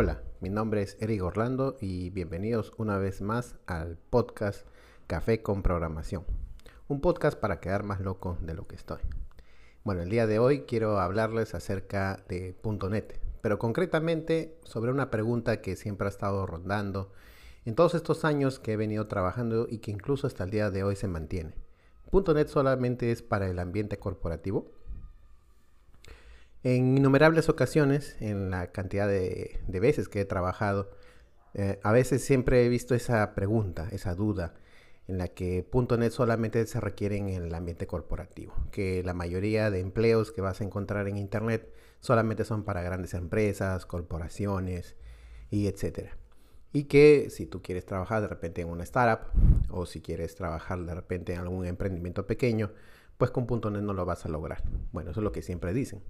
Hola, mi nombre es Eric Orlando y bienvenidos una vez más al podcast Café con Programación. Un podcast para quedar más loco de lo que estoy. Bueno, el día de hoy quiero hablarles acerca de .NET, pero concretamente sobre una pregunta que siempre ha estado rondando en todos estos años que he venido trabajando y que incluso hasta el día de hoy se mantiene. ¿.NET solamente es para el ambiente corporativo? En innumerables ocasiones, en la cantidad de, veces que he trabajado, eh, a veces siempre he visto esa pregunta, esa duda, en la que .NET solamente se requiere en el ambiente corporativo, que la mayoría de empleos que vas a encontrar en Internet solamente son para grandes empresas, corporaciones y etcétera. Y que si tú quieres trabajar de repente en una startup o si quieres trabajar de repente en algún emprendimiento pequeño, pues con .NET no lo vas a lograr. Bueno, eso es lo que siempre dicen.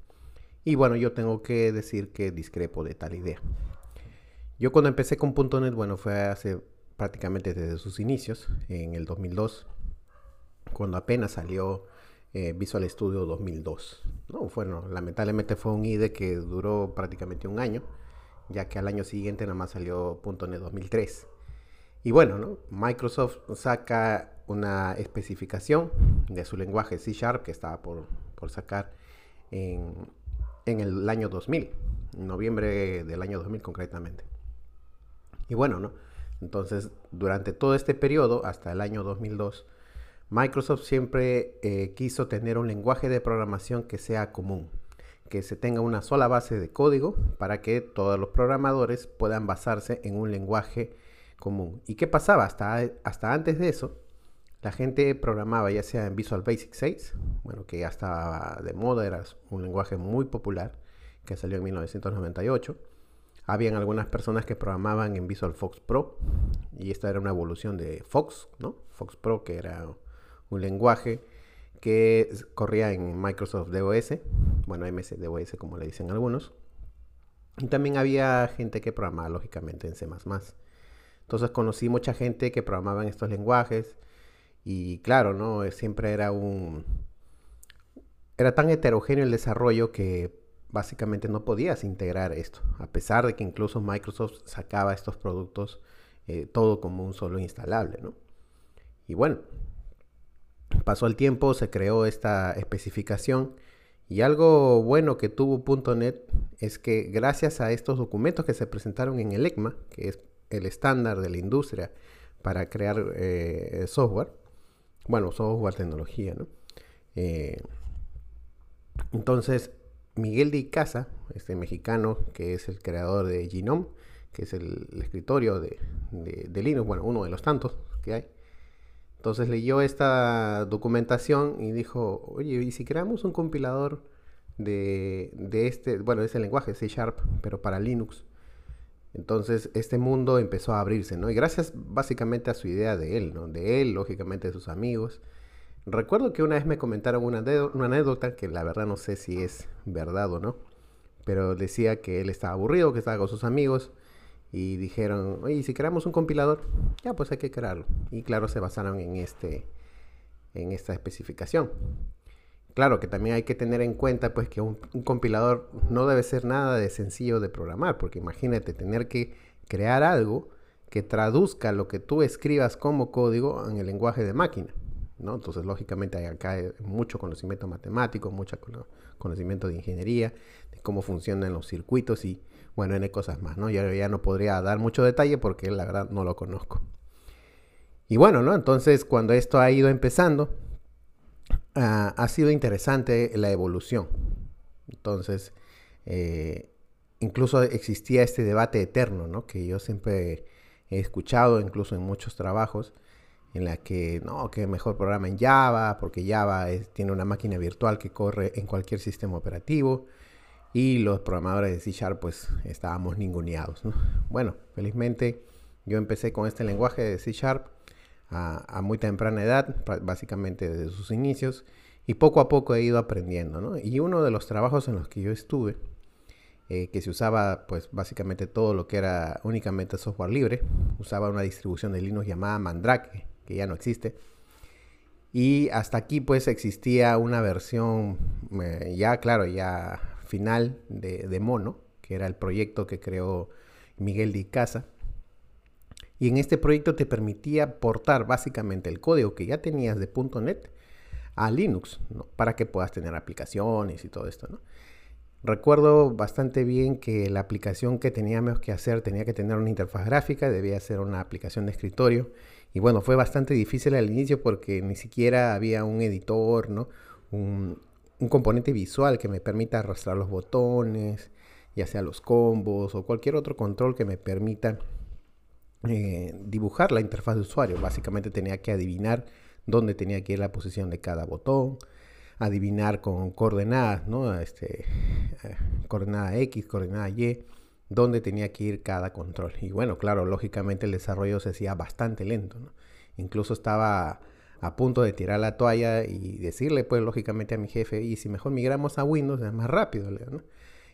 Y bueno, yo tengo que decir que discrepo de tal idea. Yo cuando empecé con .NET, bueno, fue hace prácticamente desde sus inicios, en el 2002, cuando apenas salió eh, Visual Studio 2002. No, bueno, lamentablemente fue un IDE que duró prácticamente un año, ya que al año siguiente nada más salió .NET 2003. Y bueno, ¿no? Microsoft saca una especificación de su lenguaje C Sharp que estaba por, por sacar en, en el año 2000, en noviembre del año 2000 concretamente. Y bueno, ¿no? Entonces, durante todo este periodo, hasta el año 2002, Microsoft siempre eh, quiso tener un lenguaje de programación que sea común, que se tenga una sola base de código para que todos los programadores puedan basarse en un lenguaje común. ¿Y qué pasaba? Hasta, hasta antes de eso, la gente programaba ya sea en Visual Basic 6, bueno, que ya estaba de moda, era un lenguaje muy popular, que salió en 1998. Habían algunas personas que programaban en Visual Fox Pro, y esta era una evolución de Fox, ¿no? Fox Pro, que era un lenguaje que corría en Microsoft DOS, bueno, MS DOS como le dicen algunos. Y también había gente que programaba lógicamente en C++. Entonces conocí mucha gente que programaba en estos lenguajes y claro, ¿no? Eh, siempre era un... Era tan heterogéneo el desarrollo que básicamente no podías integrar esto, a pesar de que incluso Microsoft sacaba estos productos eh, todo como un solo instalable, ¿no? Y bueno, pasó el tiempo, se creó esta especificación y algo bueno que tuvo .NET es que gracias a estos documentos que se presentaron en el ECMA, que es el estándar de la industria para crear eh, software, bueno, software, tecnología, ¿no? Eh, entonces, Miguel de Icaza, este mexicano que es el creador de Genome, que es el, escritorio de, Linux, bueno, uno de los tantos que hay. Entonces leyó esta documentación y dijo, oye, ¿y si creamos un compilador de, de este, bueno, de ese lenguaje, C Sharp, pero para Linux? Entonces este mundo empezó a abrirse, ¿no? Y gracias básicamente a su idea de él, ¿no? De él, lógicamente de sus amigos. Recuerdo que una vez me comentaron una, anécdota que la verdad no sé si es verdad o no, pero decía que él estaba aburrido, que estaba con sus amigos y dijeron, oye, si creamos un compilador, ya pues hay que crearlo. Y claro, se basaron en, este, en esta especificación. Claro que también hay que tener en cuenta pues que un, compilador no debe ser nada de sencillo de programar, porque imagínate tener que crear algo que traduzca lo que tú escribas como código en el lenguaje de máquina. ¿no? Entonces, lógicamente, hay acá mucho conocimiento matemático, mucho conocimiento de ingeniería, de cómo funcionan los circuitos y, bueno, N cosas más, ¿no? Yo ya no podría dar mucho detalle porque la verdad no lo conozco. Y bueno, ¿no? Entonces, cuando esto ha ido empezando, Ah, ha sido interesante la evolución. Entonces, eh, incluso existía este debate eterno, ¿no? Que yo siempre he escuchado, incluso en muchos trabajos, en la que, no, que mejor programa en Java, porque Java tiene una máquina virtual que corre en cualquier sistema operativo, y los programadores de C Sharp, pues, estábamos ninguneados, Bueno, felizmente yo empecé con este lenguaje de C Sharp, a, muy temprana edad, básicamente desde sus inicios, y poco a poco he ido aprendiendo, ¿no? Y uno de los trabajos en los que yo estuve, eh, que se usaba pues básicamente todo lo que era únicamente software libre, usaba una distribución de Linux llamada Mandrake, que ya no existe, y hasta aquí pues existía una versión eh, ya, claro, ya final de, de, Mono, que era el proyecto que creó Miguel de Icaza. Y en este proyecto te permitía portar básicamente el código que ya tenías de .NET a Linux, para que puedas tener aplicaciones y todo esto. ¿no? Recuerdo bastante bien que la aplicación que teníamos que hacer tenía que tener una interfaz gráfica, debía ser una aplicación de escritorio. Y bueno, fue bastante difícil al inicio porque ni siquiera había un editor, ¿no? Un, componente visual que me permita arrastrar los botones, ya sea los combos o cualquier otro control que me permita eh, dibujar la interfaz de usuario. Básicamente tenía que adivinar dónde tenía que ir la posición de cada botón, adivinar con coordenadas, ¿no? Este, eh, coordenada X, coordenada Y, dónde tenía que ir cada control. Y bueno, claro, lógicamente el desarrollo se hacía bastante lento, ¿no? Incluso estaba a punto de tirar la toalla y decirle, pues, lógicamente a mi jefe, y si mejor migramos a Windows, es más rápido, ¿no?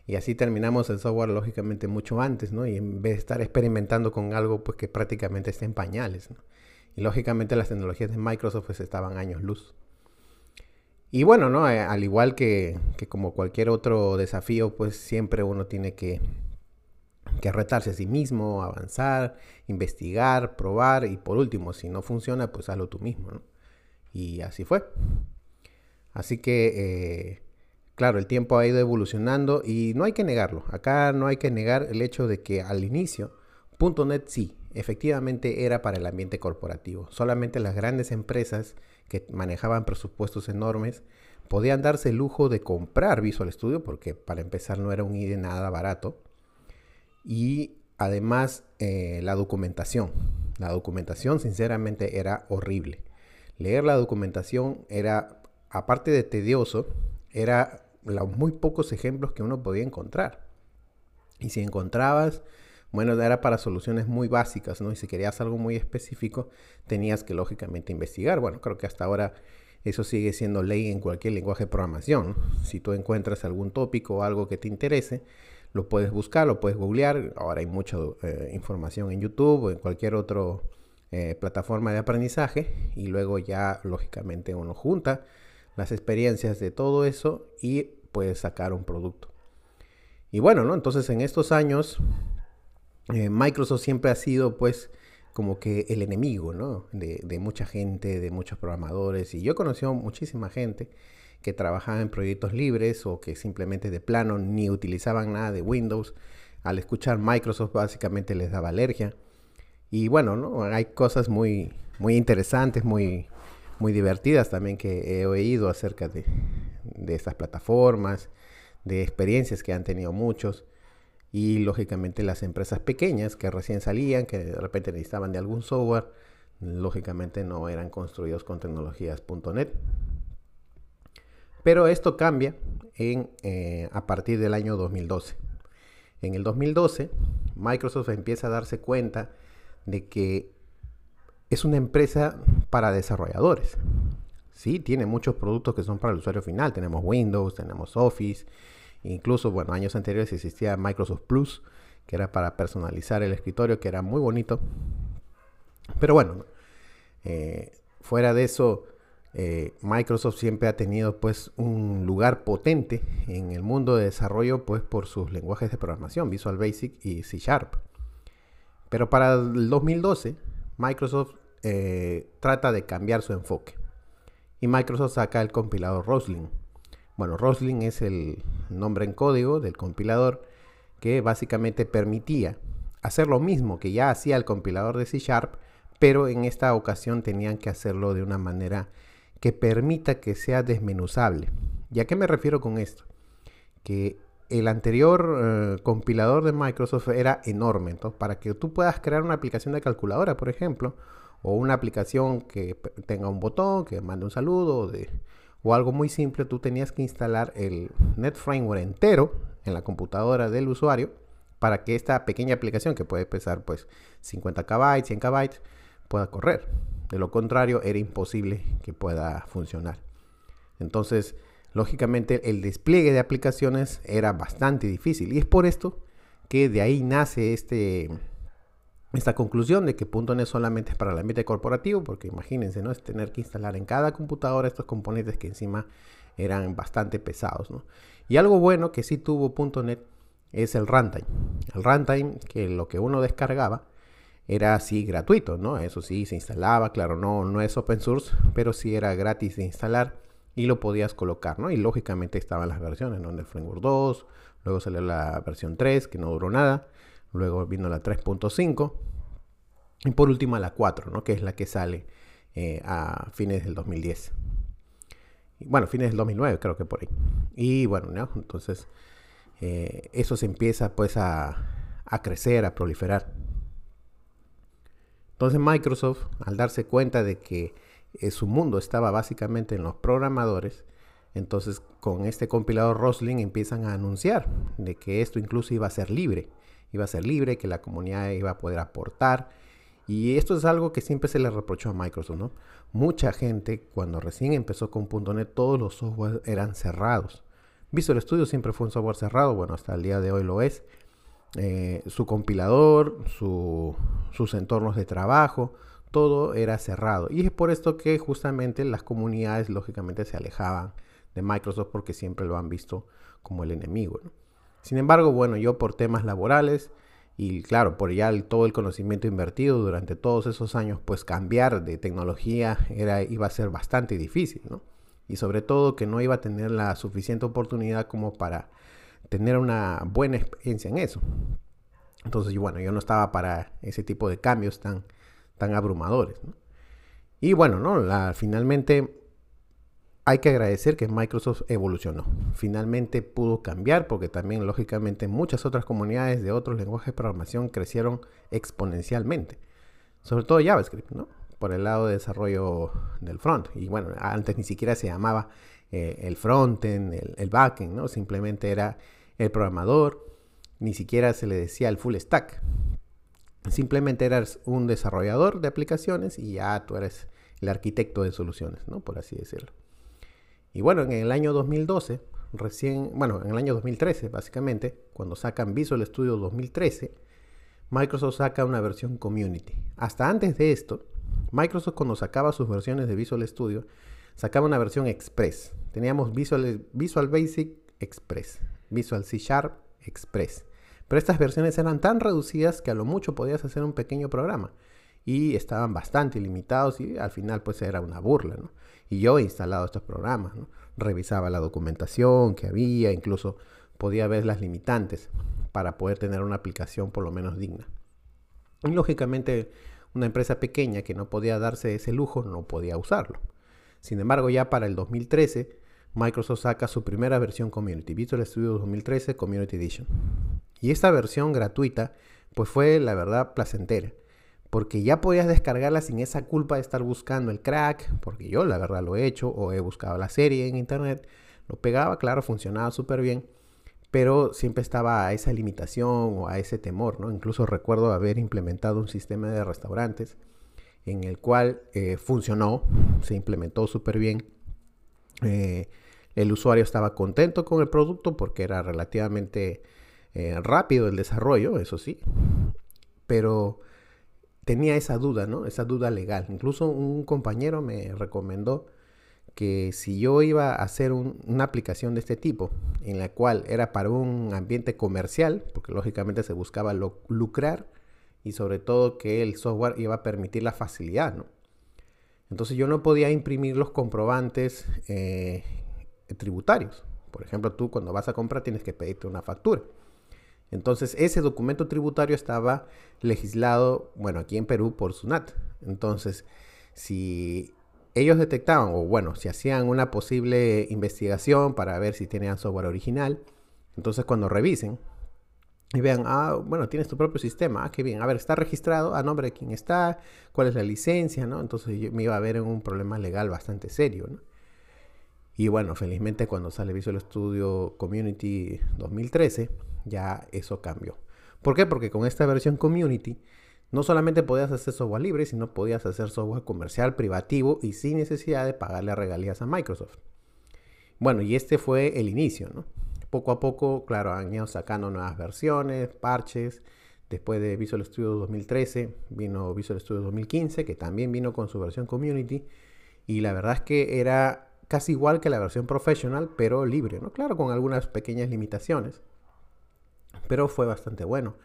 Y así terminamos el software, lógicamente, mucho antes, ¿no? Y en vez de estar experimentando con algo, pues, que prácticamente está en pañales, ¿no? Y lógicamente las tecnologías de Microsoft, pues, estaban años luz. Y bueno, ¿no? Eh, al igual que, como cualquier otro desafío, pues siempre uno tiene que, que retarse a sí mismo, avanzar, investigar, probar y por último, si no funciona, pues hazlo tú mismo, ¿no? Y así fue. Así que, eh, claro, el tiempo ha ido evolucionando y no hay que negarlo. Acá no hay que negar el hecho de que al inicio, .NET sí, efectivamente era para el ambiente corporativo. Solamente las grandes empresas que manejaban presupuestos enormes, podían darse el lujo de comprar Visual Studio, porque para empezar no era un IDE nada barato. Y además eh, la documentación. La documentación sinceramente era horrible. Leer la documentación era, aparte de tedioso, era los muy pocos ejemplos que uno podía encontrar. Y si encontrabas bueno, era para soluciones muy básicas, ¿no? Y si querías algo muy específico, tenías que lógicamente investigar. Bueno, creo que hasta ahora eso sigue siendo ley en cualquier lenguaje de programación. Si tú encuentras algún tópico o algo que te interese, lo puedes buscar, lo puedes googlear. Ahora hay mucha eh, información en YouTube o en cualquier otra eh, plataforma de aprendizaje. Y luego ya, lógicamente, uno junta las experiencias de todo eso y puedes sacar un producto. Y bueno, ¿no? Entonces en estos años eh, Microsoft siempre ha sido pues como que el enemigo, ¿no? De, mucha gente, de muchos programadores. Y yo he conocido muchísima gente que trabajaba en proyectos libres o que simplemente de plano ni utilizaban nada de Windows. Al escuchar Microsoft básicamente les daba alergia. Y bueno, ¿no? Hay cosas muy, muy interesantes, muy, muy divertidas también que he oído acerca de, de estas plataformas, de experiencias que han tenido muchos y lógicamente las empresas pequeñas que recién salían, que de repente necesitaban de algún software, lógicamente no eran construidos con tecnologías.net. Pero esto cambia en, eh, a partir del año 2012. En el 2012, Microsoft empieza a darse cuenta de que es una empresa para desarrolladores. Sí, tiene muchos productos que son para el usuario final. Tenemos Windows, tenemos Office, Incluso, bueno, años anteriores existía Microsoft Plus, que era para personalizar el escritorio, que era muy bonito. Pero bueno, eh, fuera de eso, eh, Microsoft siempre ha tenido pues un lugar potente en el mundo de desarrollo pues por sus lenguajes de programación, Visual Basic y C Sharp. Pero para el 2012, Microsoft eh, trata de cambiar su enfoque. Y Microsoft saca el compilador Roslyn bueno, Roslyn es el nombre en código del compilador que básicamente permitía hacer lo mismo que ya hacía el compilador de C Sharp, pero en esta ocasión tenían que hacerlo de una manera que permita que sea desmenuzable. ¿Y a qué me refiero con esto? Que el anterior eh, compilador de Microsoft era enorme. Entonces, para que tú puedas crear una aplicación de calculadora, por ejemplo, o una aplicación que tenga un botón, que mande un saludo, de, o algo muy simple, tú tenías que instalar el NetFramework entero en la computadora del usuario para que esta pequeña aplicación que puede pesar pues 50 KB, 100 KB pueda correr. De lo contrario, era imposible que pueda funcionar. Entonces, lógicamente, el despliegue de aplicaciones era bastante difícil. Y es por esto que de ahí nace este, esta conclusión de que .NET solamente es para el ambiente corporativo, porque imagínense, ¿no? Es tener que instalar en cada computadora estos componentes que encima eran bastante pesados, ¿no? Y algo bueno que sí tuvo .NET es el runtime. El runtime, que lo que uno descargaba, era así gratuito, ¿no? Eso sí, se instalaba, claro, no, no es open source, pero sí era gratis de instalar y lo podías colocar, ¿no? Y lógicamente estaban las versiones, ¿no? El Framework 2, luego salió la versión 3, que no duró nada, luego vino la 3.5 y por último la 4, ¿no? Que es la que sale eh, a fines del 2010. Bueno, fines del 2009 creo que por ahí. Y bueno, ¿no? Entonces eh, eso se empieza pues a, a crecer, a proliferar. Entonces Microsoft, al darse cuenta de que eh, su mundo estaba básicamente en los programadores, entonces con este compilador Rosling empiezan a anunciar de que esto incluso iba a ser libre, iba a ser libre, que la comunidad iba a poder aportar. Y esto es algo que siempre se le reprochó a Microsoft, ¿no? Mucha gente cuando recién empezó con .NET todos los software eran cerrados. Visual Studio siempre fue un software cerrado, bueno, hasta el día de hoy lo es. Eh, su compilador, sus entornos de trabajo, todo era cerrado. Y es por esto que justamente las comunidades lógicamente se alejaban de Microsoft porque siempre lo han visto como el enemigo. Sin embargo, bueno, yo por temas laborales y claro, por ya todo el conocimiento invertido durante todos esos años, pues cambiar de tecnología era, iba a ser bastante difícil, Y sobre todo que no iba a tener la suficiente oportunidad como para tener una buena experiencia en eso. Entonces, bueno, yo no estaba para ese tipo de cambios tan, tan abrumadores. Y bueno, ¿no? Finalmente hay que agradecer que Microsoft evolucionó. Finalmente pudo cambiar porque también, lógicamente, muchas otras comunidades de otros lenguajes de programación crecieron exponencialmente. Sobre todo JavaScript, ¿no? Por el lado de desarrollo del front. Y bueno, antes ni siquiera se llamaba eh, el frontend, el, el backend, ¿no? Simplemente era el programador, ni siquiera se le decía el full stack. Simplemente eras un desarrollador de aplicaciones y ya tú eres el arquitecto de soluciones, ¿no? Por así decirlo. Y bueno, en el año 2012, recién, bueno, en el año 2013, básicamente, cuando sacan Visual Studio 2013, Microsoft saca una versión Community. Hasta antes de esto, Microsoft cuando sacaba sus versiones de Visual Studio, sacaba una versión Express. Teníamos Visual, Visual Basic Express. Visual C Sharp Express. Pero estas versiones eran tan reducidas que a lo mucho podías hacer un pequeño programa. Y estaban bastante limitados y al final pues era una burla, Y yo he instalado estos programas, Revisaba la documentación que había, incluso podía ver las limitantes para poder tener una aplicación por lo menos digna. Y lógicamente una empresa pequeña que no podía darse ese lujo no podía usarlo. Sin embargo, ya para el 2013 Microsoft saca su primera versión Community, Visual Studio 2013 Community Edition. Y esta versión gratuita, pues fue la verdad placentera, porque ya podías descargarla sin esa culpa de estar buscando el crack, porque yo la verdad lo he hecho o he buscado la serie en internet, lo pegaba, claro, funcionaba súper bien, pero siempre estaba a esa limitación o a ese temor, ¿no? Incluso recuerdo haber implementado un sistema de restaurantes en el cual eh, funcionó, se implementó súper bien. Eh, el usuario estaba contento con el producto porque era relativamente eh, rápido el desarrollo, eso sí, pero tenía esa duda, ¿no? Esa duda legal. Incluso un compañero me recomendó que si yo iba a hacer una aplicación de este tipo, en la cual era para un ambiente comercial, porque lógicamente se buscaba lucrar y sobre todo que el software iba a permitir la facilidad, ¿no? Entonces yo no podía imprimir los comprobantes eh, tributarios. Por ejemplo, tú cuando vas a comprar tienes que pedirte una factura. Entonces, ese documento tributario estaba legislado, bueno, aquí en Perú por SUNAT. Entonces, si ellos detectaban, o bueno, si hacían una posible investigación para ver si tenían software original, entonces cuando revisen y vean, ah, bueno, tienes tu propio sistema, ah, qué bien, a ver, está registrado a nombre de quién está, cuál es la licencia, ¿no? Entonces me iba a ver en un problema legal bastante serio, ¿no? Y bueno, felizmente cuando sale Visual Studio Community 2013, ya eso cambió. ¿Por qué? Porque con esta versión Community no solamente podías hacer software libre, sino podías hacer software comercial privativo y sin necesidad de pagarle regalías a Microsoft. Bueno, y este fue el inicio, ¿no? Poco a poco, claro, han ido sacando nuevas versiones, parches. Después de Visual Studio 2013 vino Visual Studio 2015, que también vino con su versión Community. Y la verdad es que era casi igual que la versión professional, pero libre, ¿no? Claro, con algunas pequeñas limitaciones. pero fue bastante bueno.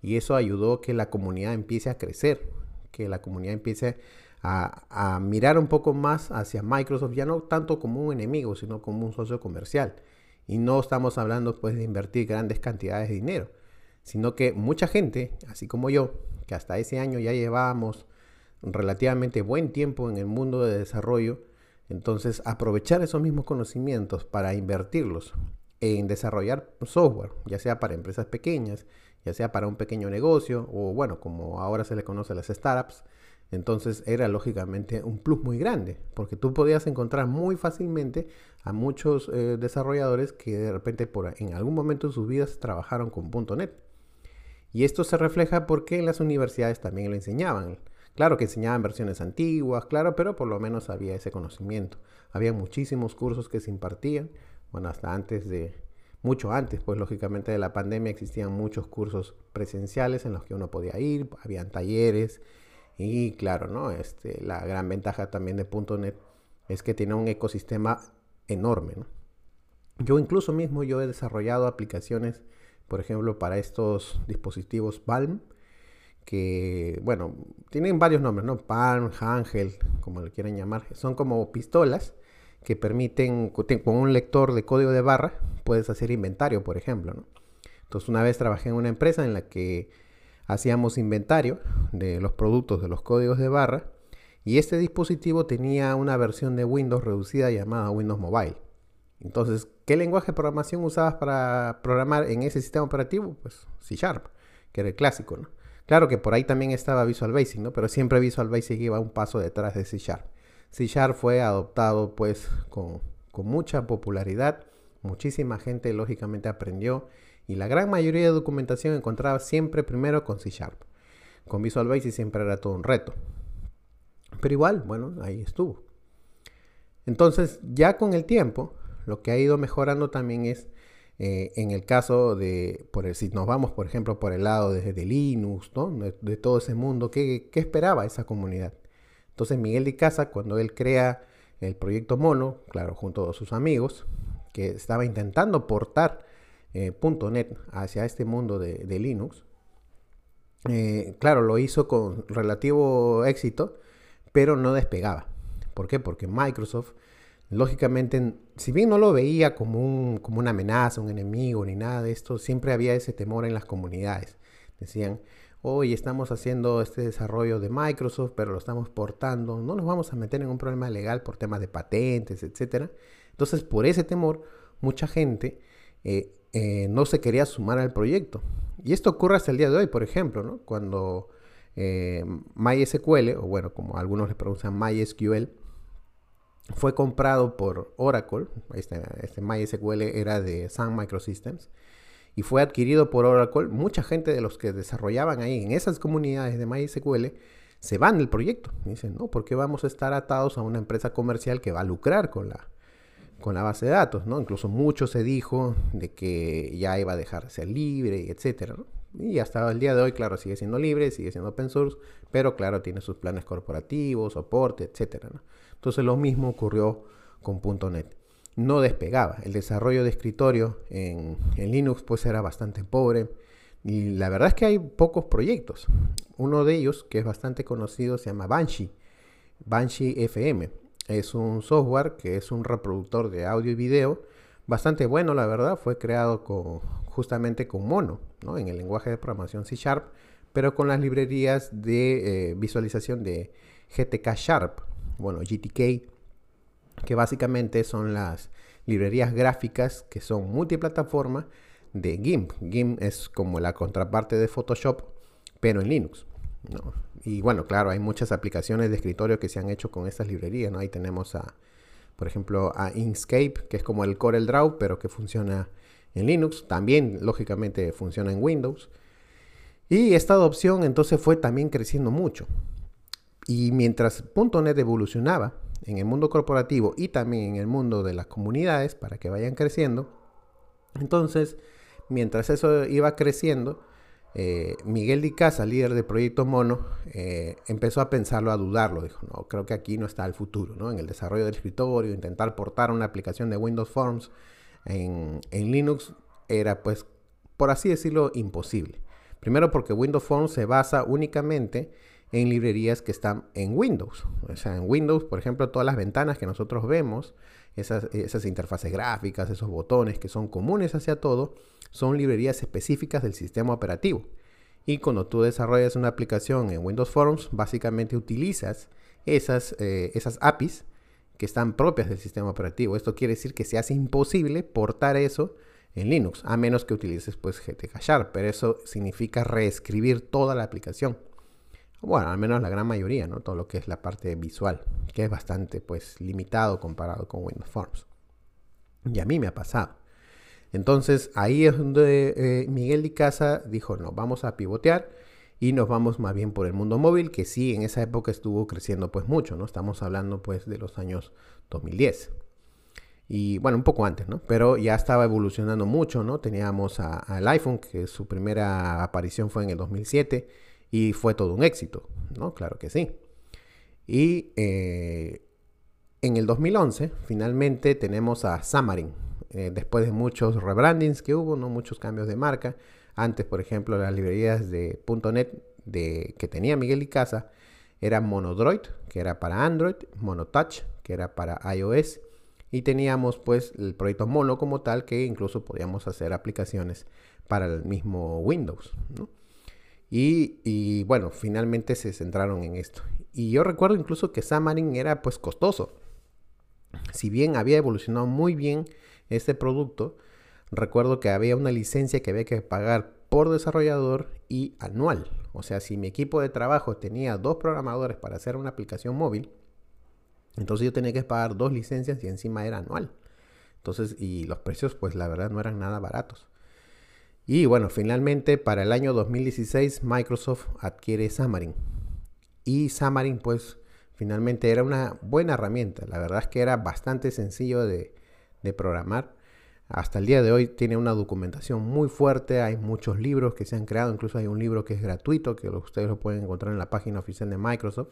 Y eso ayudó que la comunidad empiece a crecer, que la comunidad empiece a, mirar un poco más hacia Microsoft, ya no tanto como un enemigo, sino como un socio comercial. Y no estamos hablando pues de invertir grandes cantidades de dinero, sino que mucha gente, así como yo, que hasta ese año ya llevábamos relativamente buen tiempo en el mundo de desarrollo, entonces aprovechar esos mismos conocimientos para invertirlos en desarrollar software, ya sea para empresas pequeñas, ya sea para un pequeño negocio o bueno, como ahora se le conoce a las startups, entonces era lógicamente un plus muy grande, porque tú podías encontrar muy fácilmente a muchos eh, desarrolladores que de repente por, en algún momento de sus vidas trabajaron con .NET. Y esto se refleja porque en las universidades también lo enseñaban. Claro que enseñaban versiones antiguas, claro, pero por lo menos había ese conocimiento. Había muchísimos cursos que se impartían, bueno, hasta antes de, mucho antes, pues lógicamente de la pandemia existían muchos cursos presenciales en los que uno podía ir, habían talleres, y claro, ¿no? Este, la gran ventaja también de .NET es que tiene un ecosistema enorme, ¿no? Yo incluso mismo yo he desarrollado aplicaciones, por ejemplo, para estos dispositivos Palm, que, bueno, tienen varios nombres, ¿no? Palm, Ángel, como le quieran llamar. Son como pistolas que permiten, con un lector de código de barra, puedes hacer inventario, por ejemplo, ¿no? Entonces, una vez trabajé en una empresa en la que hacíamos inventario de los productos de los códigos de barra y este dispositivo tenía una versión de Windows reducida llamada Windows Mobile. Entonces, ¿qué lenguaje de programación usabas para programar en ese sistema operativo? Pues C Sharp, que era el clásico, ¿no? Claro que por ahí también estaba Visual Basic, ¿no? Pero siempre Visual Basic iba un paso detrás de C Sharp. C Sharp fue adoptado pues con, con mucha popularidad, muchísima gente lógicamente aprendió y la gran mayoría de documentación encontraba siempre primero con C Sharp. Con Visual Basic siempre era todo un reto. Pero igual, bueno, ahí estuvo. Entonces, ya con el tiempo, lo que ha ido mejorando también es, eh, en el caso de, por si nos vamos, por ejemplo, por el lado de, Linux, de, todo ese mundo, ¿qué, ¿qué, esperaba esa comunidad? Entonces, Miguel de Casa, cuando él crea el proyecto Mono, claro, junto a sus amigos, que estaba intentando portar eh, .NET hacia este mundo de, Linux. Eh, claro, lo hizo con relativo éxito, pero no despegaba. ¿Por qué? Porque Microsoft, lógicamente, si bien no lo veía como, un, como una amenaza, un enemigo, ni nada de esto, siempre había ese temor en las comunidades. Decían, hoy estamos haciendo este desarrollo de Microsoft, pero lo estamos portando, no nos vamos a meter en un problema legal por temas de patentes, etc. Entonces, por ese temor, mucha gente eh, eh, no se quería sumar al proyecto. Y esto ocurre hasta el día de hoy, por ejemplo, ¿no? cuando eh, MySQL, o bueno, como algunos le pronuncian MySQL, fue comprado por Oracle, este, este MySQL era de Sun Microsystems, y fue adquirido por Oracle, mucha gente de los que desarrollaban ahí en esas comunidades de MySQL se van del proyecto. dicen, no, porque vamos a estar atados a una empresa comercial que va a lucrar con la, con la base de datos, ¿no? Incluso mucho se dijo de que ya iba a dejar de ser libre, etcétera, Y hasta el día de hoy, claro, sigue siendo libre, sigue siendo open source, pero claro, tiene sus planes corporativos, soporte, etcétera, Entonces lo mismo ocurrió con .NET. No despegaba. El desarrollo de escritorio en, en Linux pues era bastante pobre. Y la verdad es que hay pocos proyectos. Uno de ellos, que es bastante conocido, se llama Banshee. Banshee FM es un software que es un reproductor de audio y video bastante bueno, la verdad. Fue creado con, justamente con Mono, ¿no? en el lenguaje de programación C Sharp, pero con las librerías de eh, visualización de GTK Sharp, bueno, GTK, que básicamente son las librerías gráficas que son multiplataforma de GIMP. GIMP es como la contraparte de Photoshop, pero en Linux. ¿no? Y bueno, claro, hay muchas aplicaciones de escritorio que se han hecho con estas librerías, ¿no? Ahí tenemos a, por ejemplo, a Inkscape, que es como el Corel Draw, pero que funciona en Linux. También, lógicamente, funciona en Windows. Y esta adopción entonces fue también creciendo mucho. Y mientras .NET evolucionaba en el mundo corporativo y también en el mundo de las comunidades para que vayan creciendo, entonces, mientras eso iba creciendo, eh, Miguel Di Casa, líder del proyecto Mono, eh, empezó a pensarlo, a dudarlo. Dijo, no, creo que aquí no está el futuro, ¿no? En el desarrollo del escritorio, intentar portar una aplicación de Windows Forms en, Linux era pues por así decirlo, imposible. Primero porque Windows Phone se basa únicamente en librerías que están en Windows. O sea, en Windows, por ejemplo, todas las ventanas que nosotros vemos, esas interfaces gráficas, esos botones que son comunes hacia todo, son librerías específicas del sistema operativo. Y cuando tú desarrollas una aplicación en Windows Forms, básicamente utilizas esas, eh, esas APIs que están propias del sistema operativo. Esto quiere decir que se hace imposible portar eso en Linux, a menos que utilices pues GTK Sharp, pero eso significa reescribir toda la aplicación. Bueno, al menos la gran mayoría, ¿no? Todo lo que es la parte visual, que es bastante pues limitado comparado con Windows Forms. Y a mí me ha pasado. Entonces ahí es donde eh, Miguel Di Casa dijo, no, vamos a pivotear y nos vamos más bien por el mundo móvil, que sí, en esa época estuvo creciendo pues mucho, ¿no? Estamos hablando pues de los años 2010. Y bueno, un poco antes, ¿no? Pero ya estaba evolucionando mucho, ¿no? Teníamos al iPhone, que su primera aparición fue en el 2007 y fue todo un éxito, ¿no? Claro que sí. Y eh, en el 2011 finalmente tenemos a Xamarin, eh, después de muchos rebrandings que hubo, ¿no? Muchos cambios de marca. Antes, por ejemplo, las librerías de .NET de, que tenía Miguel y Casa eran Monodroid, que era para Android, Monotouch, que era para iOS, y teníamos pues el proyecto Mono como tal, que incluso podíamos hacer aplicaciones para el mismo Windows, y, y, bueno, finalmente se centraron en esto. Y yo recuerdo incluso que Xamarin era pues costoso. Si bien había evolucionado muy bien este producto, recuerdo que había una licencia que había que pagar por desarrollador y anual. O sea, si mi equipo de trabajo tenía dos programadores para hacer una aplicación móvil, entonces yo tenía que pagar dos licencias y encima era anual. Entonces, y los precios, pues la verdad no eran nada baratos. Y bueno, finalmente para el año 2016 Microsoft adquiere Xamarin. Y Xamarin, pues finalmente era una buena herramienta. La verdad es que era bastante sencillo de, de programar. Hasta el día de hoy tiene una documentación muy fuerte, hay muchos libros que se han creado, incluso hay un libro que es gratuito, que ustedes lo pueden encontrar en la página oficial de Microsoft.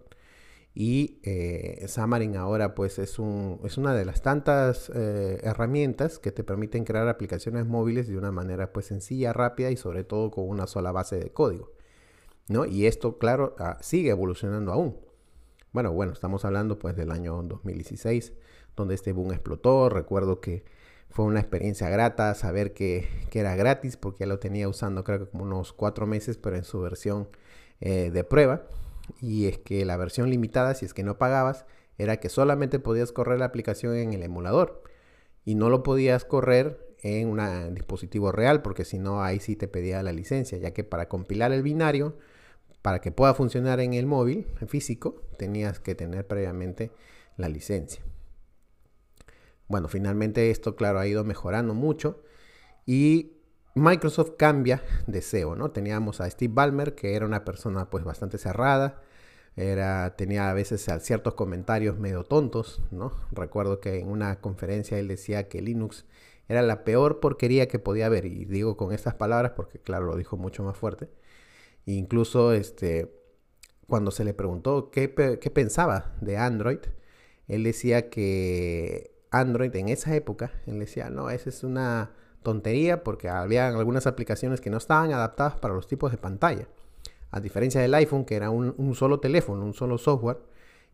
Y eh, Xamarin ahora pues es, un, es una de las tantas eh, herramientas que te permiten crear aplicaciones móviles de una manera pues sencilla, rápida y sobre todo con una sola base de código. ¿no? Y esto, claro, ah, sigue evolucionando aún. Bueno, bueno, estamos hablando pues del año 2016 donde este boom explotó. Recuerdo que fue una experiencia grata saber que, era gratis porque ya lo tenía usando creo que como unos cuatro meses, pero en su versión eh, de prueba. Y es que la versión limitada, si es que no pagabas, era que solamente podías correr la aplicación en el emulador y no lo podías correr en un dispositivo real porque si no ahí sí te pedía la licencia, ya que para compilar el binario, para que pueda funcionar en el móvil físico, tenías que tener previamente la licencia. Bueno, finalmente esto, claro, ha ido mejorando mucho y Microsoft cambia de CEO, ¿no? Teníamos a Steve Ballmer, que era una persona pues bastante cerrada, era, tenía a veces ciertos comentarios medio tontos, ¿no? Recuerdo que en una conferencia él decía que Linux era la peor porquería que podía haber, y digo con estas palabras porque claro, lo dijo mucho más fuerte. incluso este, cuando se le preguntó qué, qué pensaba de Android, él decía que Android en esa época, él decía, no, esa es una tontería porque había algunas aplicaciones que no estaban adaptadas para los tipos de pantalla. A diferencia del iPhone, que era un, solo teléfono, un solo software,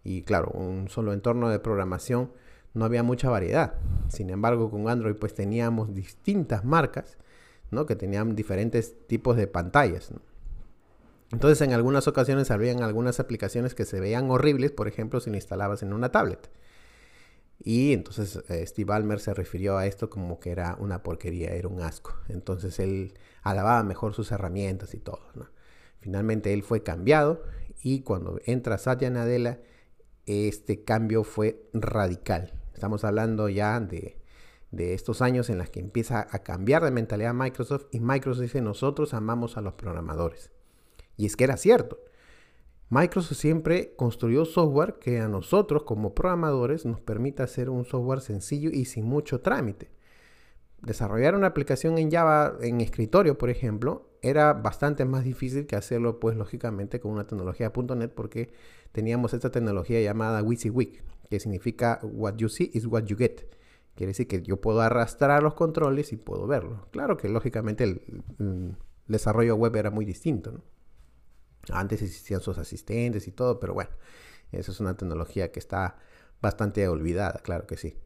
y claro, un solo entorno de programación, no había mucha variedad. Sin embargo, con Android pues teníamos distintas marcas, ¿no? Que tenían diferentes tipos de pantallas. Entonces, en algunas ocasiones habían algunas aplicaciones que se veían horribles, por ejemplo, si lo instalabas en una tablet. Y entonces eh, Steve Ballmer se refirió a esto como que era una porquería, era un asco. Entonces él alababa mejor sus herramientas y todo. Finalmente él fue cambiado y cuando entra Satya Nadella, este cambio fue radical. Estamos hablando ya de, de estos años en los que empieza a cambiar de mentalidad Microsoft y Microsoft dice nosotros amamos a los programadores. Y es que era cierto. Microsoft siempre construyó software que a nosotros como programadores nos permita hacer un software sencillo y sin mucho trámite. Desarrollar una aplicación en Java en escritorio, por ejemplo, era bastante más difícil que hacerlo, pues lógicamente con una tecnología .NET porque teníamos esta tecnología llamada WYSIWYG, que significa What you see is what you get, Quiere decir que yo puedo arrastrar los controles y puedo verlo. Claro que lógicamente el, desarrollo web era muy distinto. ¿no? Antes existían sus asistentes y todo, pero bueno, esa es una tecnología que está bastante olvidada, claro que sí.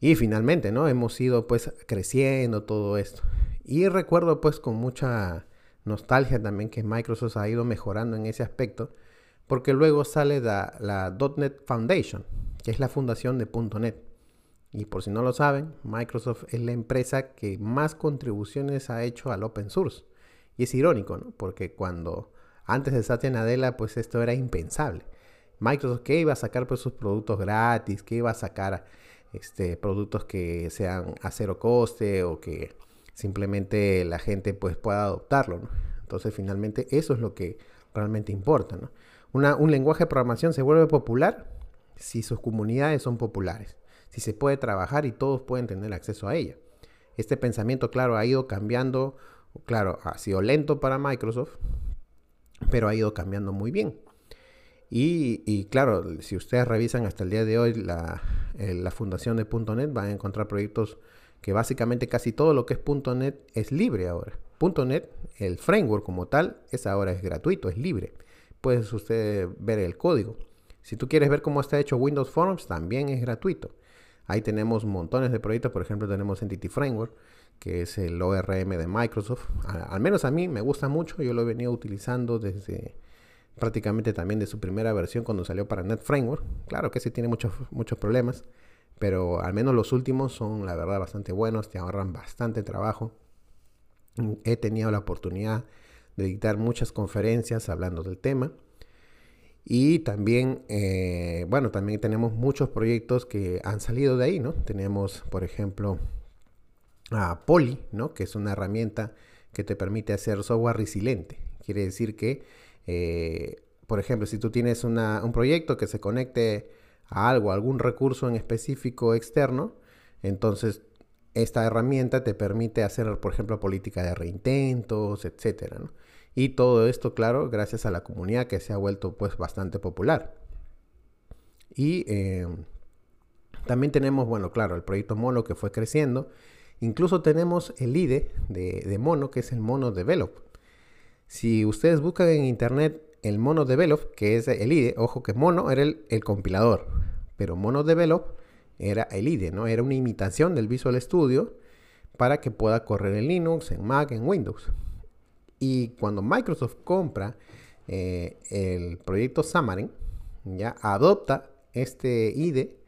Y finalmente, ¿no? Hemos ido pues creciendo todo esto. Y recuerdo pues con mucha nostalgia también que Microsoft ha ido mejorando en ese aspecto, porque luego sale la, la .NET Foundation, que es la fundación de .NET. Y por si no lo saben, Microsoft es la empresa que más contribuciones ha hecho al open source. Y es irónico, ¿no? Porque cuando antes de Satya Nadella, pues esto era impensable. Microsoft, ¿qué iba a sacar pues sus productos gratis? ¿Qué iba a sacar este, productos que sean a cero coste o que simplemente la gente pues pueda adoptarlo? Entonces finalmente eso es lo que realmente importa. ¿no? un lenguaje de programación se vuelve popular si sus comunidades son populares, si se puede trabajar y todos pueden tener acceso a ella. Este pensamiento, claro, ha ido cambiando, claro, ha sido lento para Microsoft, pero ha ido cambiando muy bien. Y, claro, si ustedes revisan hasta el día de hoy la, la fundación de .NET, van a encontrar proyectos que básicamente casi todo lo que es .NET es libre ahora. .NET, el framework como tal, es ahora es gratuito, es libre. Puedes usted ver el código. Si tú quieres ver cómo está hecho Windows Forms, también es gratuito. Ahí tenemos montones de proyectos, por ejemplo tenemos Entity Framework, que es el ORM de Microsoft. al menos a mí me gusta mucho, yo lo he venido utilizando desde prácticamente también de su primera versión cuando salió para Net Framework. Claro que sí tiene muchos, muchos problemas, pero al menos los últimos son la verdad bastante buenos, te ahorran bastante trabajo. He tenido la oportunidad de dictar muchas conferencias hablando del tema. Y también, eh, bueno, también tenemos muchos proyectos que han salido de ahí, ¿no? Tenemos, por ejemplo, a Poly, ¿no? Que es una herramienta que te permite hacer software resiliente. Quiere decir que eh, por ejemplo, si tú tienes un proyecto que se conecte a algo, a algún recurso en específico externo, entonces esta herramienta te permite hacer, por ejemplo, política de reintentos, etcétera, Y todo esto, claro, gracias a la comunidad que se ha vuelto pues bastante popular. Y eh, también tenemos, bueno, claro, el proyecto Mono que fue creciendo. Incluso tenemos el IDE de, Mono, que es el Mono Develop. Si ustedes buscan en internet el Mono Develop, que es el IDE, ojo que Mono era el, compilador, pero Mono Develop era el IDE, ¿no? Era una imitación del Visual Studio para que pueda correr en Linux, en Mac, en Windows. Y cuando Microsoft compra eh, el proyecto Xamarin, ya adopta este IDE.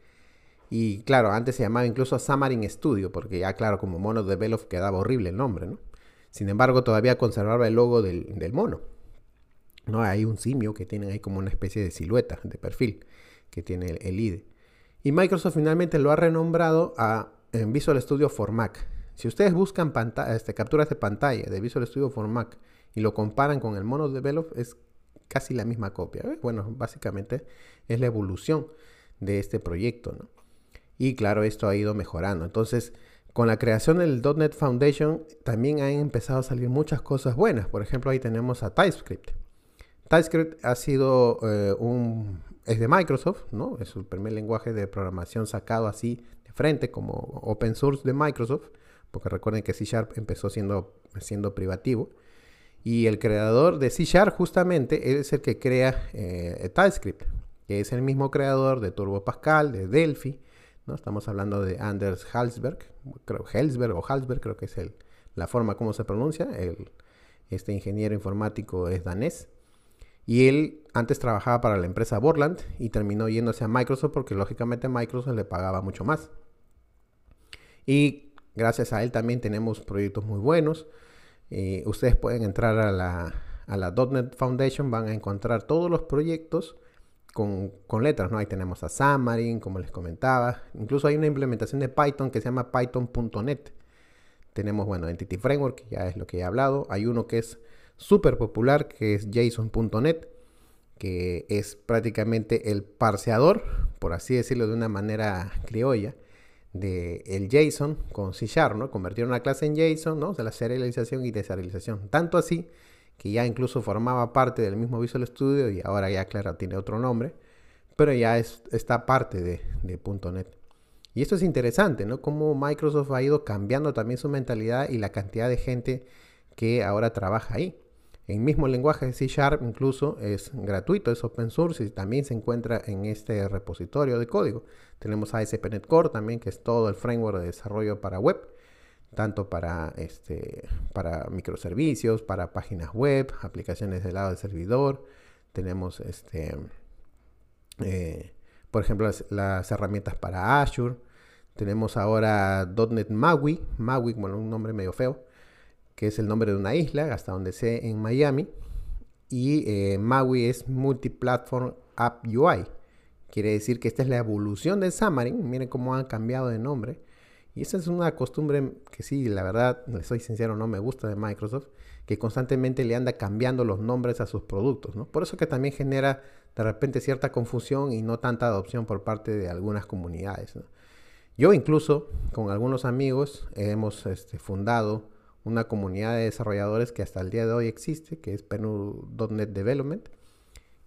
Y claro, antes se llamaba incluso Xamarin Studio, porque ya claro, como Mono Develop quedaba horrible el nombre, ¿no? Sin embargo, todavía conservaba el logo del, mono. ¿no? Hay un simio que tiene ahí como una especie de silueta, de perfil, que tiene el, IDE. Y Microsoft finalmente lo ha renombrado a en Visual Studio for Mac. Si ustedes buscan este, capturas de pantalla de Visual Studio for Mac y lo comparan con el Mono Develop, es casi la misma copia. Bueno, básicamente es la evolución de este proyecto. ¿no? Y claro, esto ha ido mejorando. Entonces, con la creación del .NET Foundation también han empezado a salir muchas cosas buenas. Por ejemplo, ahí tenemos a TypeScript. TypeScript ha sido eh, un... es de Microsoft, ¿no? Es el primer lenguaje de programación sacado así de frente como open source de Microsoft. Porque recuerden que C Sharp empezó siendo, siendo privativo. Y el creador de C Sharp justamente es el que crea eh, TypeScript. Que es el mismo creador de Turbo Pascal, de Delphi ¿no? Estamos hablando de Anders Halsberg, creo Helsberg o Halsberg, creo que es el, la forma como se pronuncia. El, este ingeniero informático es danés. Y él antes trabajaba para la empresa Borland y terminó yéndose a Microsoft porque lógicamente Microsoft le pagaba mucho más. Y gracias a él también tenemos proyectos muy buenos. Eh, ustedes pueden entrar a la, a la .NET Foundation, van a encontrar todos los proyectos con, letras, ¿no? Ahí tenemos a Xamarin, como les comentaba. Incluso hay una implementación de Python que se llama Python.net. Tenemos, bueno, Entity Framework, ya es lo que he hablado. Hay uno que es súper popular, que es JSON.net, que es prácticamente el parseador, por así decirlo de una manera criolla, de el JSON con C Sharp, ¿no? Convertir una clase en JSON, ¿no? De la serialización y deserialización. Tanto así que ya incluso formaba parte del mismo Visual Studio y ahora ya, claro, tiene otro nombre, pero ya es, está parte de, de .NET. Y esto es interesante, ¿no? Cómo Microsoft ha ido cambiando también su mentalidad y la cantidad de gente que ahora trabaja ahí. El mismo lenguaje de C Sharp incluso es gratuito, es open source y también se encuentra en este repositorio de código. Tenemos ASP.NET Core también, que es todo el framework de desarrollo para web, tanto para, este, para microservicios, para páginas web, aplicaciones del lado del servidor. Tenemos, este, eh, por ejemplo, las, herramientas para Azure. Tenemos ahora .NET MAUI, MAUI, bueno, un nombre medio feo, que es el nombre de una isla, hasta donde sé, en Miami. Y eh, MAUI es Multiplatform App UI. Quiere decir que esta es la evolución de Xamarin. Miren cómo han cambiado de nombre. Y esa es una costumbre que sí, la verdad, le soy sincero, no me gusta de Microsoft, que constantemente le anda cambiando los nombres a sus productos. ¿no? Por eso que también genera de repente cierta confusión y no tanta adopción por parte de algunas comunidades. Yo incluso con algunos amigos hemos este, fundado una comunidad de desarrolladores que hasta el día de hoy existe, que es PNU.NET Development,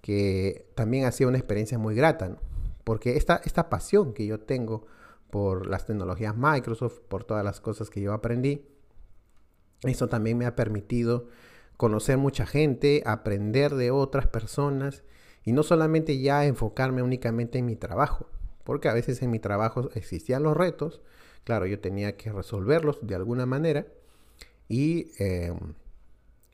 que también ha sido una experiencia muy grata, porque esta, esta pasión que yo tengo por las tecnologías Microsoft, por todas las cosas que yo aprendí, eso también me ha permitido conocer mucha gente, aprender de otras personas y no solamente ya enfocarme únicamente en mi trabajo, porque a veces en mi trabajo existían los retos, claro, yo tenía que resolverlos de alguna manera, y, em,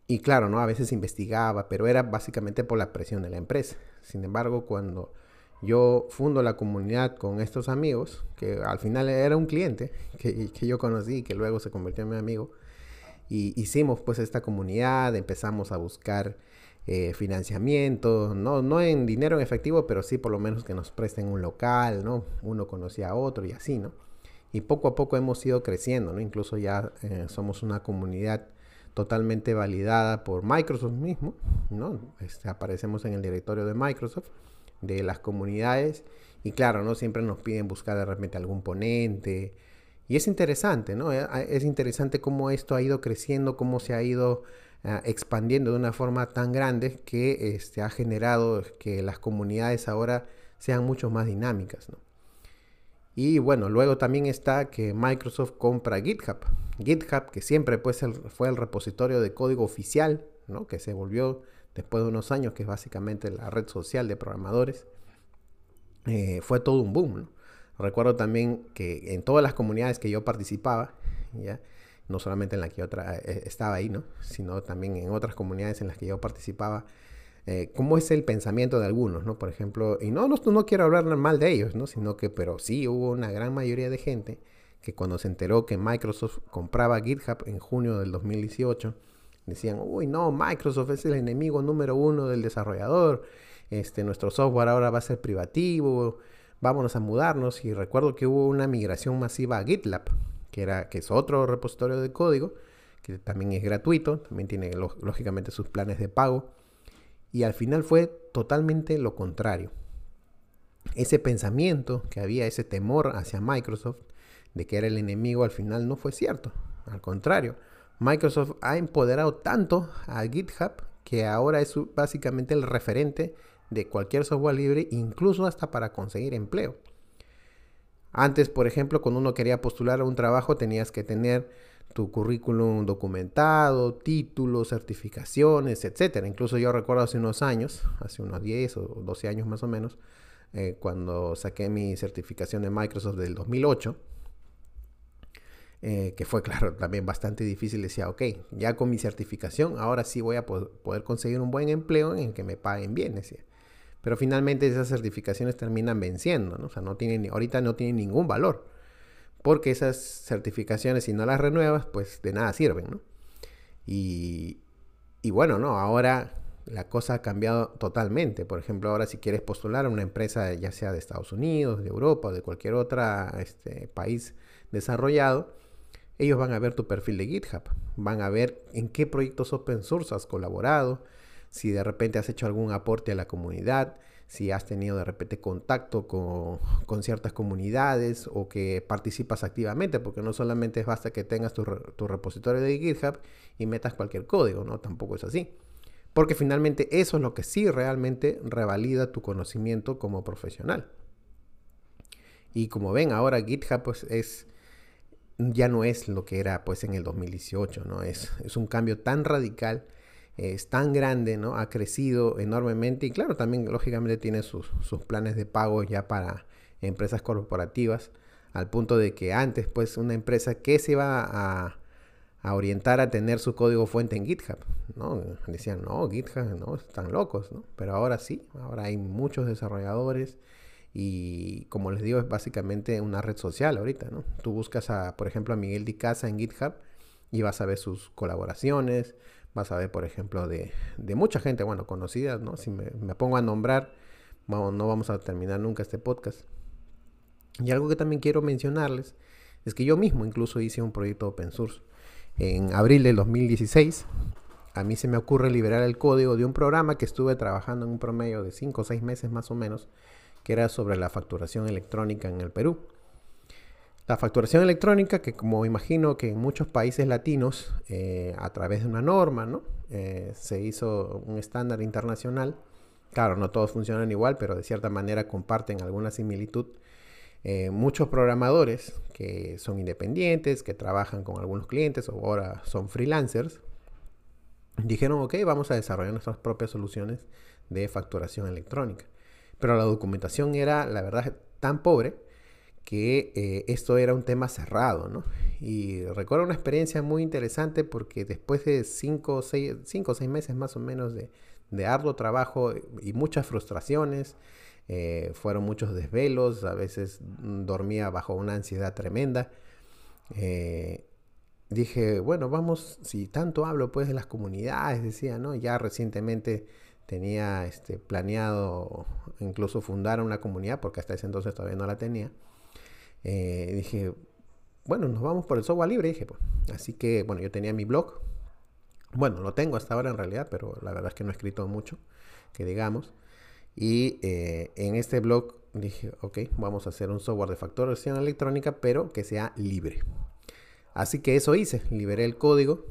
y claro, ¿no? A veces investigaba, pero era básicamente por la presión de la empresa. Sin embargo, cuando yo fundo la comunidad con estos amigos, que al final era un cliente que, que yo conocí y que luego se convirtió en mi amigo, y hicimos pues esta comunidad, empezamos a buscar eh, financiamiento, no, no en dinero en efectivo, pero sí por lo menos que nos presten un local, ¿no? Uno conocía a otro y así, ¿no? y poco a poco hemos ido creciendo, ¿no? Incluso ya eh, somos una comunidad totalmente validada por Microsoft mismo, ¿no? Este, aparecemos en el directorio de Microsoft, de las comunidades, y claro, ¿no? Siempre nos piden buscar de repente algún ponente, y es interesante, ¿no? Eh, es interesante cómo esto ha ido creciendo, cómo se ha ido eh, expandiendo de una forma tan grande que este, ha generado que las comunidades ahora sean mucho más dinámicas, ¿no? Y bueno, luego también está que Microsoft compra GitHub. GitHub, que siempre pues, fue el repositorio de código oficial, ¿no? que se volvió después de unos años, que es básicamente la red social de programadores, eh, fue todo un boom. Recuerdo también que en todas las comunidades que yo participaba, ¿ya? no solamente en la que eh, estaba ahí, ¿no? sino también en otras comunidades en las que yo participaba, eh, cómo es el pensamiento de algunos, ¿no? Por ejemplo, y no, no, no quiero hablar mal de ellos, ¿no? Sino que, pero sí hubo una gran mayoría de gente que cuando se enteró que Microsoft compraba GitHub en junio del 2018, decían, uy, no, Microsoft es el enemigo número uno del desarrollador, este, nuestro software ahora va a ser privativo, vámonos a mudarnos. Y recuerdo que hubo una migración masiva a GitLab, que, era, que es otro repositorio de código, que también es gratuito, también tiene lógicamente sus planes de pago y al final fue totalmente lo contrario. Ese pensamiento que había, ese temor hacia Microsoft de que era el enemigo, al final no fue cierto. Al contrario, Microsoft ha empoderado tanto a GitHub que ahora es básicamente el referente de cualquier software libre, incluso hasta para conseguir empleo. Antes, por ejemplo, cuando uno quería postular a un trabajo tenías que tener tu currículum documentado, títulos, certificaciones, etcétera. Incluso yo recuerdo hace unos años, hace unos 10 o 12 años más o menos, eh, cuando saqué mi certificación de Microsoft del 2008, eh, que fue, claro, también bastante difícil. Decía, ok, ya con mi certificación, ahora sí voy a poder conseguir un buen empleo en el que me paguen bien, decía. Pero finalmente esas certificaciones terminan venciendo, ¿no? O sea, no tienen, ahorita no tienen ningún valor porque esas certificaciones, si no las renuevas, pues de nada sirven, ¿no? Y, bueno, no, ahora la cosa ha cambiado totalmente. Por ejemplo, ahora si quieres postular a una empresa, ya sea de Estados Unidos, de Europa o de cualquier otro este, país desarrollado, ellos van a ver tu perfil de GitHub, van a ver en qué proyectos open source has colaborado, si de repente has hecho algún aporte a la comunidad, si has tenido de repente contacto con, ciertas comunidades o que participas activamente, porque no solamente basta que tengas tu, repositorio de GitHub y metas cualquier código, ¿no? Tampoco es así. Porque finalmente eso es lo que sí realmente revalida tu conocimiento como profesional. Y como ven, ahora GitHub pues es ya no es lo que era pues en el 2018, ¿no? Es, es un cambio tan radical, es tan grande, ¿no? Ha crecido enormemente y claro, también lógicamente tiene sus, sus planes de pago ya para empresas corporativas, al punto de que antes pues una empresa que se iba a, a orientar a tener su código fuente en GitHub, ¿no? Decían, no, GitHub, no, están locos, ¿no? Pero ahora sí, ahora hay muchos desarrolladores, y como les digo, es básicamente una red social ahorita, ¿no? Tú buscas, a, por ejemplo, a Miguel Di Casa en GitHub y vas a ver sus colaboraciones, vas a ver, por ejemplo, de, mucha gente, bueno, conocida, ¿no? Si me, pongo a nombrar, no vamos a terminar nunca este podcast. Y algo que también quiero mencionarles es que yo mismo incluso hice un proyecto open source. En abril del 2016, a mí se me ocurre liberar el código de un programa que estuve trabajando en un promedio de 5 o 6 meses más o menos, que era sobre la facturación electrónica en el Perú. La facturación electrónica, que como imagino que en muchos países latinos, eh, a través de una norma, ¿no? Eh, se hizo un estándar internacional. Claro, no todos funcionan igual, pero de cierta manera comparten alguna similitud. Eh, muchos programadores que son independientes, que trabajan con algunos clientes o ahora son freelancers, dijeron, ok, vamos a desarrollar nuestras propias soluciones de facturación electrónica. Pero la documentación era, la verdad, tan pobre que eh, esto era un tema cerrado, ¿no? Y recuerdo una experiencia muy interesante porque después de cinco o seis, meses más o menos de, arduo trabajo y muchas frustraciones, eh, fueron muchos desvelos, a veces dormía bajo una ansiedad tremenda. Eh, dije, bueno, vamos, si tanto hablo pues de las comunidades, decía, ¿no? Ya recientemente tenía este, planeado incluso fundar una comunidad, porque hasta ese entonces todavía no la tenía. Eh, dije, bueno, nos vamos por el software libre, dije, pues. Así que, bueno, yo tenía mi blog. Bueno, lo tengo hasta ahora en realidad, pero la verdad es que no he escrito mucho, que digamos. Y eh, en este blog dije, ok, vamos a hacer un software de facturación electrónica, pero que sea libre. Así que eso hice, liberé el código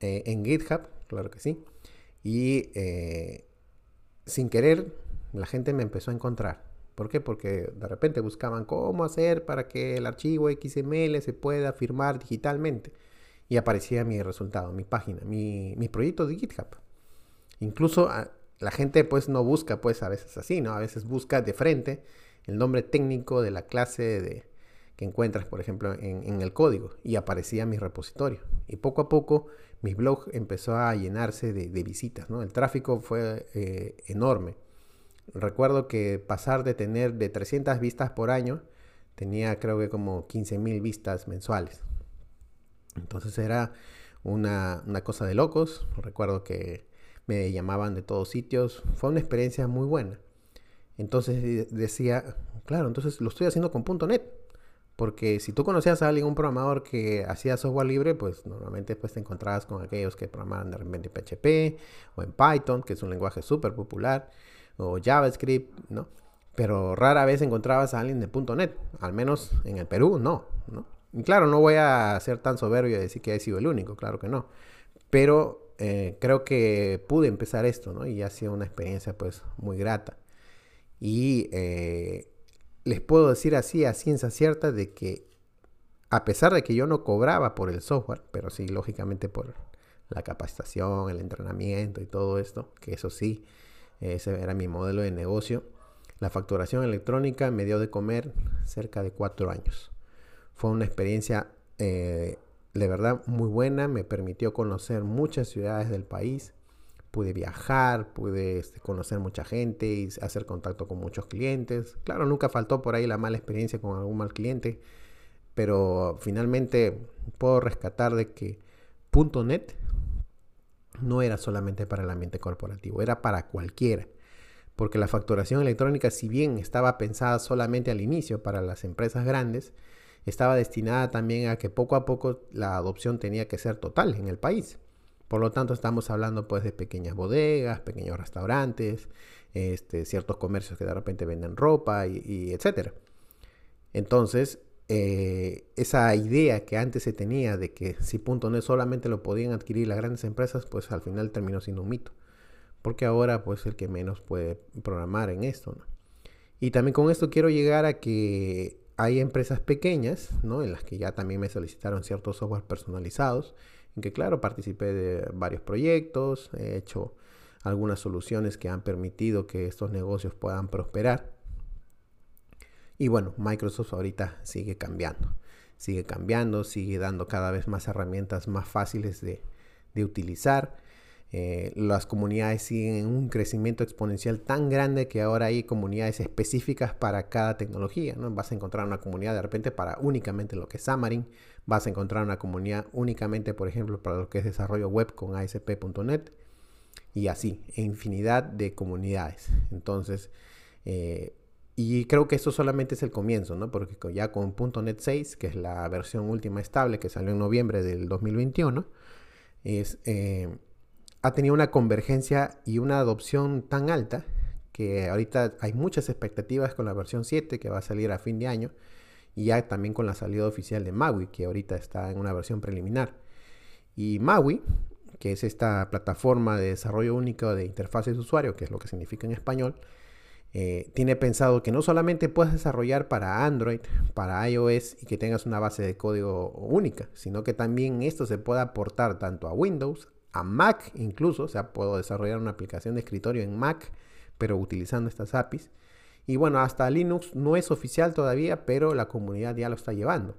eh, en GitHub, claro que sí. Y sin querer, la gente me empezó a encontrar. ¿Por qué? Porque de repente buscaban cómo hacer para que el archivo XML se pueda firmar digitalmente. Y aparecía mi resultado, mi página, mi, proyecto de GitHub. Incluso ah, la gente pues no busca pues a veces así, ¿no? A veces busca de frente el nombre técnico de la clase de, que encuentras, por ejemplo, en, el código. Y aparecía mi repositorio. Y poco a poco mi blog empezó a llenarse de, visitas, ¿no? El tráfico fue eh, enorme. Recuerdo que pasar de tener de 300 vistas por año, tenía creo que como 15.000 vistas mensuales. Entonces era una, cosa de locos. Recuerdo que me llamaban de todos sitios. Fue una experiencia muy buena. Entonces decía, claro, entonces lo estoy haciendo con .NET. Porque si tú conocías a alguien, un programador que hacía software libre, pues normalmente pues, te encontrabas con aquellos que programaban de repente en PHP o en Python, que es un lenguaje súper popular, o JavaScript, ¿no? Pero rara vez encontrabas a alguien de .NET, al menos en el Perú, no, ¿no? Y claro, no voy a ser tan soberbio y decir que he sido el único, claro que no. Pero eh, creo que pude empezar esto, ¿no? Y ha sido una experiencia pues muy grata. Y eh, les puedo decir así a ciencia cierta de que a pesar de que yo no cobraba por el software, pero sí lógicamente por la capacitación, el entrenamiento y todo esto, que eso sí, ese era mi modelo de negocio, la facturación electrónica me dio de comer cerca de cuatro años. Fue una experiencia eh, de verdad muy buena, me permitió conocer muchas ciudades del país, pude viajar, pude este, conocer mucha gente y hacer contacto con muchos clientes. Claro, nunca faltó por ahí la mala experiencia con algún mal cliente, pero finalmente puedo rescatar de que .NET no era solamente para el ambiente corporativo, era para cualquiera. Porque la facturación electrónica, si bien estaba pensada solamente al inicio para las empresas grandes, estaba destinada también a que poco a poco la adopción tenía que ser total en el país. Por lo tanto, estamos hablando pues de pequeñas bodegas, pequeños restaurantes, este, ciertos comercios que de repente venden ropa y, etcétera. Entonces, eh, esa idea que antes se tenía de que si .NET solamente lo podían adquirir las grandes empresas, pues al final terminó siendo un mito. Porque ahora pues el que menos puede programar en esto. Y también con esto quiero llegar a que hay empresas pequeñas, ¿no? En las que ya también me solicitaron ciertos software personalizados, que claro, participé de varios proyectos, he hecho algunas soluciones que han permitido que estos negocios puedan prosperar. Y bueno, Microsoft ahorita sigue cambiando, sigue cambiando, sigue dando cada vez más herramientas más fáciles de, de utilizar. Eh, las comunidades siguen en un crecimiento exponencial tan grande que ahora hay comunidades específicas para cada tecnología. ¿no? Vas a encontrar una comunidad de repente para únicamente lo que es Xamarin, vas a encontrar una comunidad únicamente, por ejemplo, para lo que es desarrollo web con ASP.NET y así, infinidad de comunidades. Entonces, eh, y creo que esto solamente es el comienzo, ¿no? Porque ya con .NET 6, que es la versión última estable que salió en noviembre del 2021, es... Eh, ha tenido una convergencia y una adopción tan alta que ahorita hay muchas expectativas con la versión 7 que va a salir a fin de año y ya también con la salida oficial de Maui que ahorita está en una versión preliminar. Y Maui, que es esta plataforma de desarrollo único de interfaces de usuario, que es lo que significa en español, eh, tiene pensado que no solamente puedas desarrollar para Android, para iOS y que tengas una base de código única, sino que también esto se pueda aportar tanto a Windows, a Mac incluso, o sea, puedo desarrollar una aplicación de escritorio en Mac, pero utilizando estas APIs. Y bueno, hasta Linux no es oficial todavía, pero la comunidad ya lo está llevando.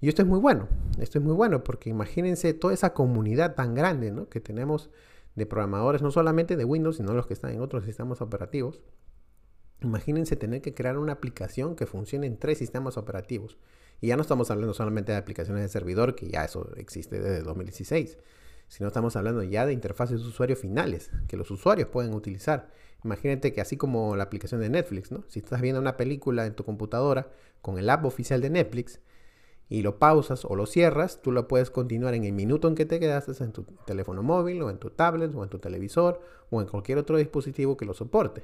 Y esto es muy bueno, esto es muy bueno porque imagínense toda esa comunidad tan grande ¿no? que tenemos de programadores, no solamente de Windows, sino los que están en otros sistemas operativos. Imagínense tener que crear una aplicación que funcione en tres sistemas operativos. Y ya no estamos hablando solamente de aplicaciones de servidor, que ya eso existe desde 2016, si no estamos hablando ya de interfaces de usuario finales que los usuarios pueden utilizar. Imagínate que así como la aplicación de Netflix, ¿no? Si estás viendo una película en tu computadora con el app oficial de Netflix y lo pausas o lo cierras, tú lo puedes continuar en el minuto en que te quedaste en tu teléfono móvil o en tu tablet o en tu televisor o en cualquier otro dispositivo que lo soporte,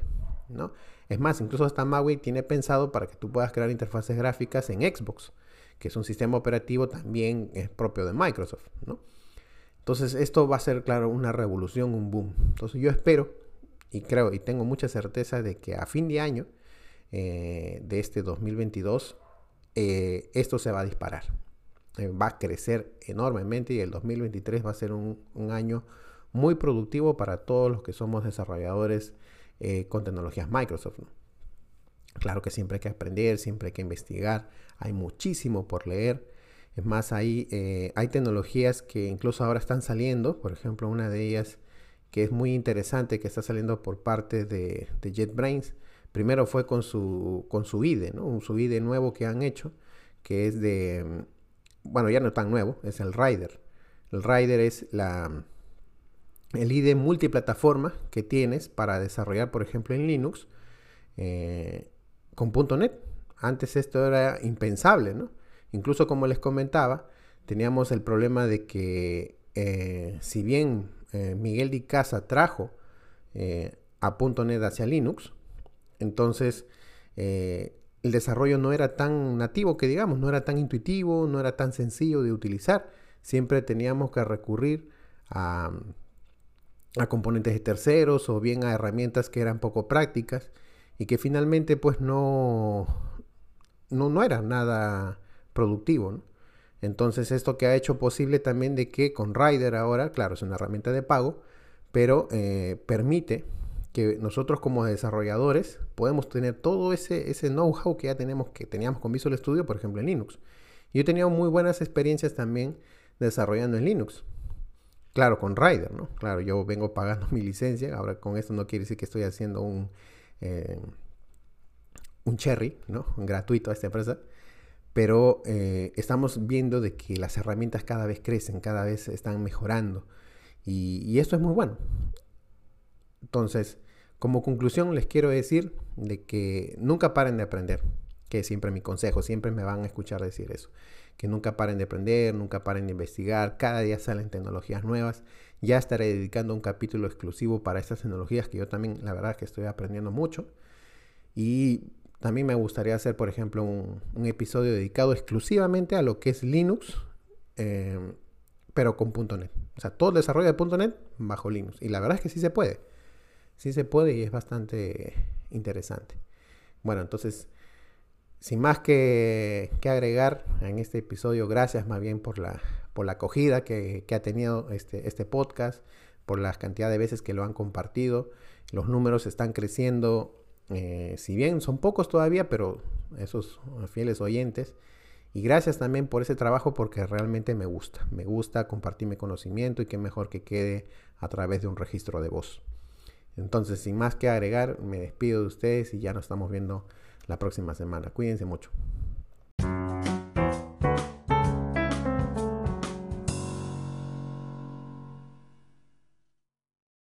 ¿no? Es más, incluso hasta Maui tiene pensado para que tú puedas crear interfaces gráficas en Xbox, que es un sistema operativo también propio de Microsoft, ¿no? Entonces esto va a ser, claro, una revolución, un boom. Entonces yo espero y creo y tengo mucha certeza de que a fin de año eh, de este 2022 eh, esto se va a disparar. Eh, va a crecer enormemente y el 2023 va a ser un, año muy productivo para todos los que somos desarrolladores con tecnologías Microsoft. Claro que siempre hay que aprender, siempre hay que investigar, hay muchísimo por leer. Es más, hay, eh, hay tecnologías que incluso ahora están saliendo, por ejemplo, una de ellas que es muy interesante, que está saliendo por parte de, JetBrains. Primero fue con su, con su IDE. Un su IDE nuevo que han hecho, que es de, mm, bueno, ya no tan nuevo, es el Rider. El Rider es la, el IDE multiplataforma que tienes para desarrollar, por ejemplo, en Linux eh, con .NET. Antes esto era impensable, ¿no? Incluso como les comentaba, teníamos el problema de que eh, si bien eh, Miguel Di Casa trajo eh, a .NET hacia Linux, entonces el desarrollo no era tan nativo que digamos, no era tan intuitivo, no era tan sencillo de utilizar. Siempre teníamos que recurrir a, a componentes de terceros o bien a herramientas que eran poco prácticas y que finalmente pues no, no, no era nada productivo. Entonces esto que ha hecho posible también de que con Rider ahora, claro, es una herramienta de pago, pero eh, permite que nosotros como desarrolladores podemos tener todo ese, ese know-how que ya tenemos, que teníamos con Visual Studio, por ejemplo, en Linux. Yo he tenido muy buenas experiencias también desarrollando en Linux. Claro, con Rider, ¿no? Claro, yo vengo pagando mi licencia. Ahora con esto no quiere decir que estoy haciendo un, eh, un cherry, ¿no? Gratuito a esta empresa pero eh, estamos viendo de que las herramientas cada vez crecen, cada vez están mejorando y, esto es muy bueno. Entonces, como conclusión les quiero decir de que nunca paren de aprender, que siempre mi consejo, siempre me van a escuchar decir eso, que nunca paren de aprender, nunca paren de investigar, cada día salen tecnologías nuevas, ya estaré dedicando un capítulo exclusivo para estas tecnologías que yo también la verdad que estoy aprendiendo mucho y también me gustaría hacer, por ejemplo, un, episodio dedicado exclusivamente a lo que es Linux, em, pero con .NET. O sea, todo el desarrollo de .NET bajo Linux. Y la verdad es que sí se puede. Sí se puede y es bastante interesante. Bueno, entonces, sin más que, agregar en este episodio, gracias más bien por la, por la acogida que, ha tenido este, este podcast, por la cantidad de veces que lo han compartido. Los números están creciendo, eh, si bien son pocos todavía, pero esos fieles oyentes. Y gracias también por ese trabajo porque realmente me gusta. Me gusta compartir mi conocimiento y qué mejor que quede a través de un registro de voz. Entonces, sin más que agregar, me despido de ustedes y ya nos estamos viendo la próxima semana. Cuídense mucho.